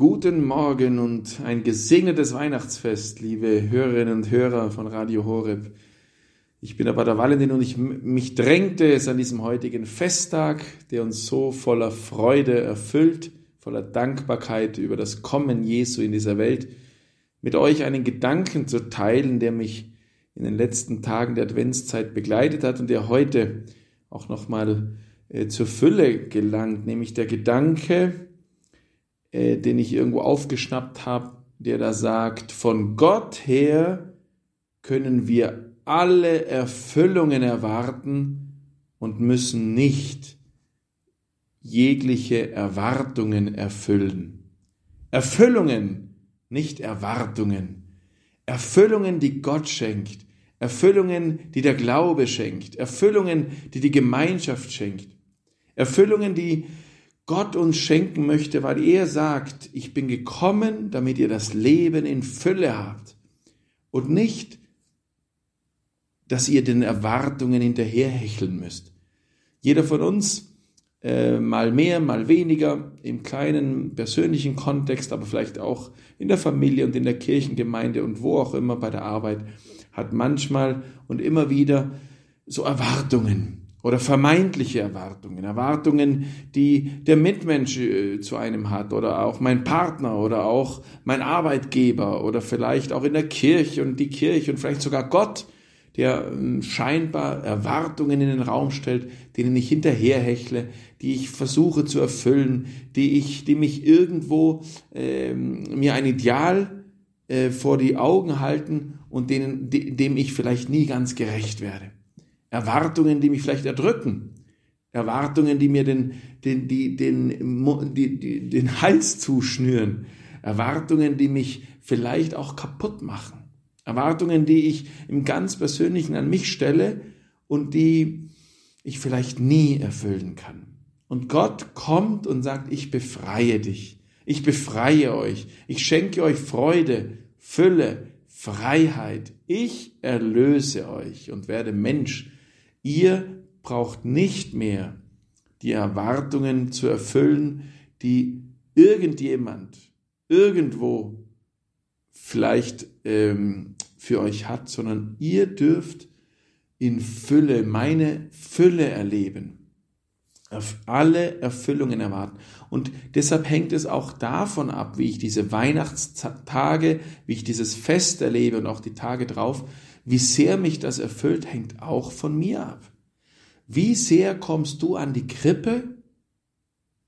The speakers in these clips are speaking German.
Guten Morgen und ein gesegnetes Weihnachtsfest, liebe Hörerinnen und Hörer von Radio Horeb. Ich bin aber der Valentin und ich, mich drängte es an diesem heutigen Festtag, der uns so voller Freude erfüllt, voller Dankbarkeit über das Kommen Jesu in dieser Welt, mit euch einen Gedanken zu teilen, der mich in den letzten Tagen der Adventszeit begleitet hat und der heute auch nochmal äh, zur Fülle gelangt, nämlich der Gedanke, äh, den ich irgendwo aufgeschnappt habe, der da sagt, von Gott her können wir alle Erfüllungen erwarten und müssen nicht jegliche Erwartungen erfüllen. Erfüllungen, nicht Erwartungen. Erfüllungen, die Gott schenkt. Erfüllungen, die der Glaube schenkt. Erfüllungen, die die Gemeinschaft schenkt. Erfüllungen, die Gott uns schenken möchte, weil er sagt, ich bin gekommen, damit ihr das Leben in Fülle habt und nicht, dass ihr den Erwartungen hinterherhecheln müsst. Jeder von uns, äh, mal mehr, mal weniger, im kleinen persönlichen Kontext, aber vielleicht auch in der Familie und in der Kirchengemeinde und wo auch immer bei der Arbeit, hat manchmal und immer wieder so Erwartungen oder vermeintliche Erwartungen, Erwartungen, die der Mitmensch äh, zu einem hat. Oder auch mein Partner oder auch mein Arbeitgeber. Oder vielleicht auch in der Kirche und die Kirche und vielleicht sogar Gott, der ähm, scheinbar Erwartungen in den Raum stellt, denen ich hinterherhechle, die ich versuche zu erfüllen, die ich, die mich irgendwo äh, mir ein Ideal äh, vor die Augen halten und denen, dem ich vielleicht nie ganz gerecht werde. Erwartungen, die mich vielleicht erdrücken, Erwartungen, die mir den, den, die, den, die, den Hals zuschnüren, Erwartungen, die mich vielleicht auch kaputt machen, Erwartungen, die ich im ganz Persönlichen an mich stelle und die ich vielleicht nie erfüllen kann. Und Gott kommt und sagt, ich befreie dich, ich befreie euch, ich schenke euch Freude, Fülle, Freiheit, ich erlöse euch und werde Mensch Ihr braucht nicht mehr die Erwartungen zu erfüllen, die irgendjemand irgendwo vielleicht ähm, für euch hat, sondern ihr dürft in Fülle, meine Fülle erleben, auf alle Erfüllungen erwarten. Und deshalb hängt es auch davon ab, wie ich diese Weihnachtstage, wie ich dieses Fest erlebe und auch die Tage drauf, wie sehr mich das erfüllt, hängt auch von mir ab. Wie sehr kommst du an die Krippe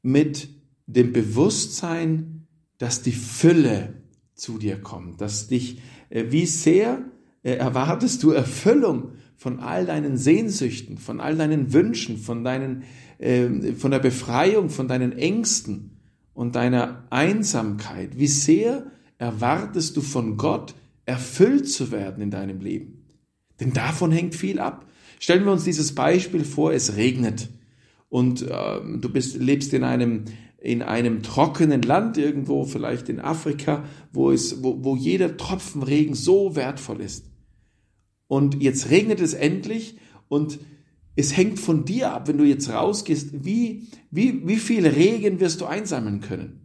mit dem Bewusstsein, dass die Fülle zu dir kommt, dass dich, äh, wie sehr äh, erwartest du Erfüllung von all deinen Sehnsüchten, von all deinen Wünschen, von deinen, äh, von der Befreiung, von deinen Ängsten und deiner Einsamkeit. Wie sehr erwartest du von Gott, erfüllt zu werden in deinem Leben. Denn davon hängt viel ab. Stellen wir uns dieses Beispiel vor, es regnet und äh, du bist, lebst in einem, in einem trockenen Land irgendwo, vielleicht in Afrika, wo, es, wo, wo jeder Tropfen Regen so wertvoll ist. Und jetzt regnet es endlich und es hängt von dir ab, wenn du jetzt rausgehst, wie, wie, wie viel Regen wirst du einsammeln können.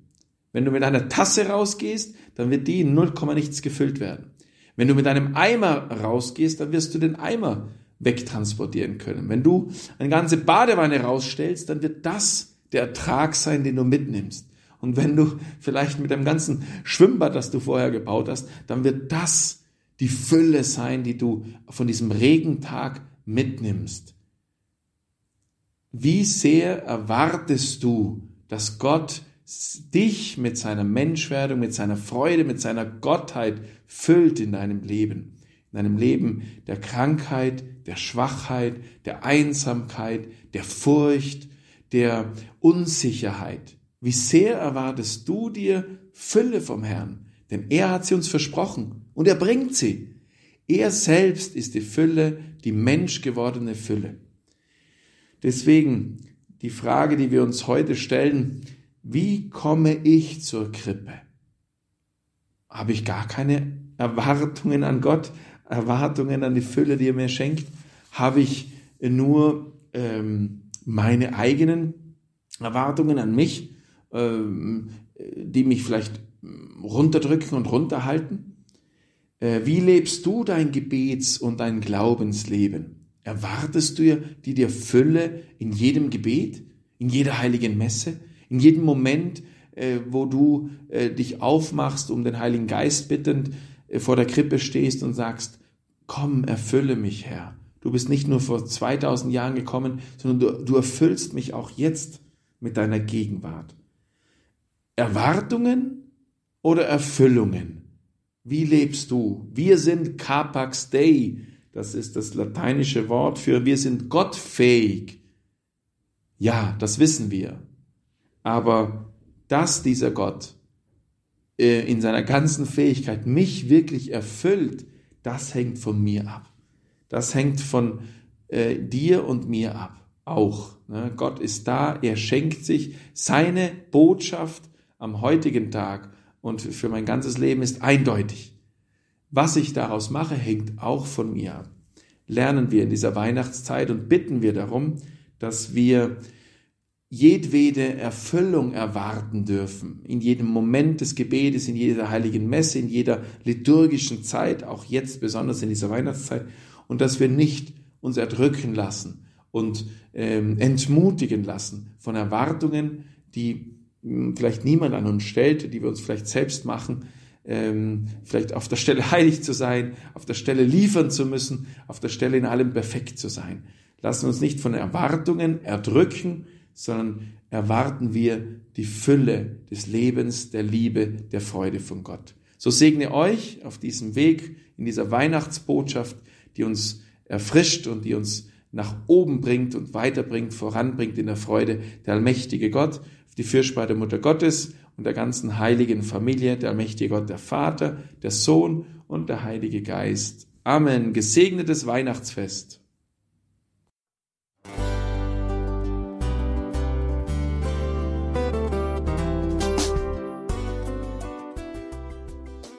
Wenn du mit einer Tasse rausgehst, dann wird die in 0, nichts gefüllt werden. Wenn du mit einem Eimer rausgehst, dann wirst du den Eimer wegtransportieren können. Wenn du eine ganze Badewanne rausstellst, dann wird das der Ertrag sein, den du mitnimmst. Und wenn du vielleicht mit dem ganzen Schwimmbad, das du vorher gebaut hast, dann wird das die Fülle sein, die du von diesem Regentag mitnimmst. Wie sehr erwartest du, dass Gott dich mit seiner Menschwerdung, mit seiner Freude, mit seiner Gottheit füllt in deinem Leben. In deinem Leben der Krankheit, der Schwachheit, der Einsamkeit, der Furcht, der Unsicherheit. Wie sehr erwartest du dir Fülle vom Herrn? Denn er hat sie uns versprochen und er bringt sie. Er selbst ist die Fülle, die menschgewordene Fülle. Deswegen die Frage, die wir uns heute stellen, wie komme ich zur Krippe? Habe ich gar keine Erwartungen an Gott, Erwartungen an die Fülle, die er mir schenkt? Habe ich nur ähm, meine eigenen Erwartungen an mich? Ähm, die mich vielleicht runterdrücken und runterhalten? Äh, wie lebst du dein Gebets- und dein Glaubensleben? Erwartest du die dir Fülle in jedem Gebet, in jeder heiligen Messe, in jedem Moment, äh, wo du äh, dich aufmachst, um den Heiligen Geist bittend vor der Krippe stehst und sagst, komm, erfülle mich, Herr. Du bist nicht nur vor 2000 Jahren gekommen, sondern du, du erfüllst mich auch jetzt mit deiner Gegenwart. Erwartungen oder Erfüllungen? Wie lebst du? Wir sind capax Dei. Das ist das lateinische Wort für wir sind gottfähig. Ja, das wissen wir. Aber dass dieser Gott äh, in seiner ganzen Fähigkeit mich wirklich erfüllt, das hängt von mir ab. Das hängt von äh, dir und mir ab. Auch. Ne? Gott ist da, er schenkt sich seine Botschaft am heutigen Tag und für mein ganzes Leben ist eindeutig. Was ich daraus mache, hängt auch von mir ab. Lernen wir in dieser Weihnachtszeit und bitten wir darum, dass wir jedwede Erfüllung erwarten dürfen, in jedem Moment des Gebetes, in jeder heiligen Messe, in jeder liturgischen Zeit, auch jetzt besonders in dieser Weihnachtszeit, und dass wir nicht uns erdrücken lassen und ähm, entmutigen lassen von Erwartungen, die vielleicht niemand an uns stellt, die wir uns vielleicht selbst machen, ähm, vielleicht auf der Stelle heilig zu sein, auf der Stelle liefern zu müssen, auf der Stelle in allem perfekt zu sein. Lassen uns nicht von Erwartungen erdrücken, sondern erwarten wir die Fülle des Lebens, der Liebe, der Freude von Gott. So segne euch auf diesem Weg, in dieser Weihnachtsbotschaft, die uns erfrischt und die uns nach oben bringt und weiterbringt, voranbringt in der Freude, der allmächtige Gott, die Fürsprache der Mutter Gottes und der ganzen heiligen Familie, der allmächtige Gott, der Vater, der Sohn und der Heilige Geist. Amen. Gesegnetes Weihnachtsfest.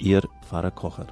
Ihr Pfarrer Kocher.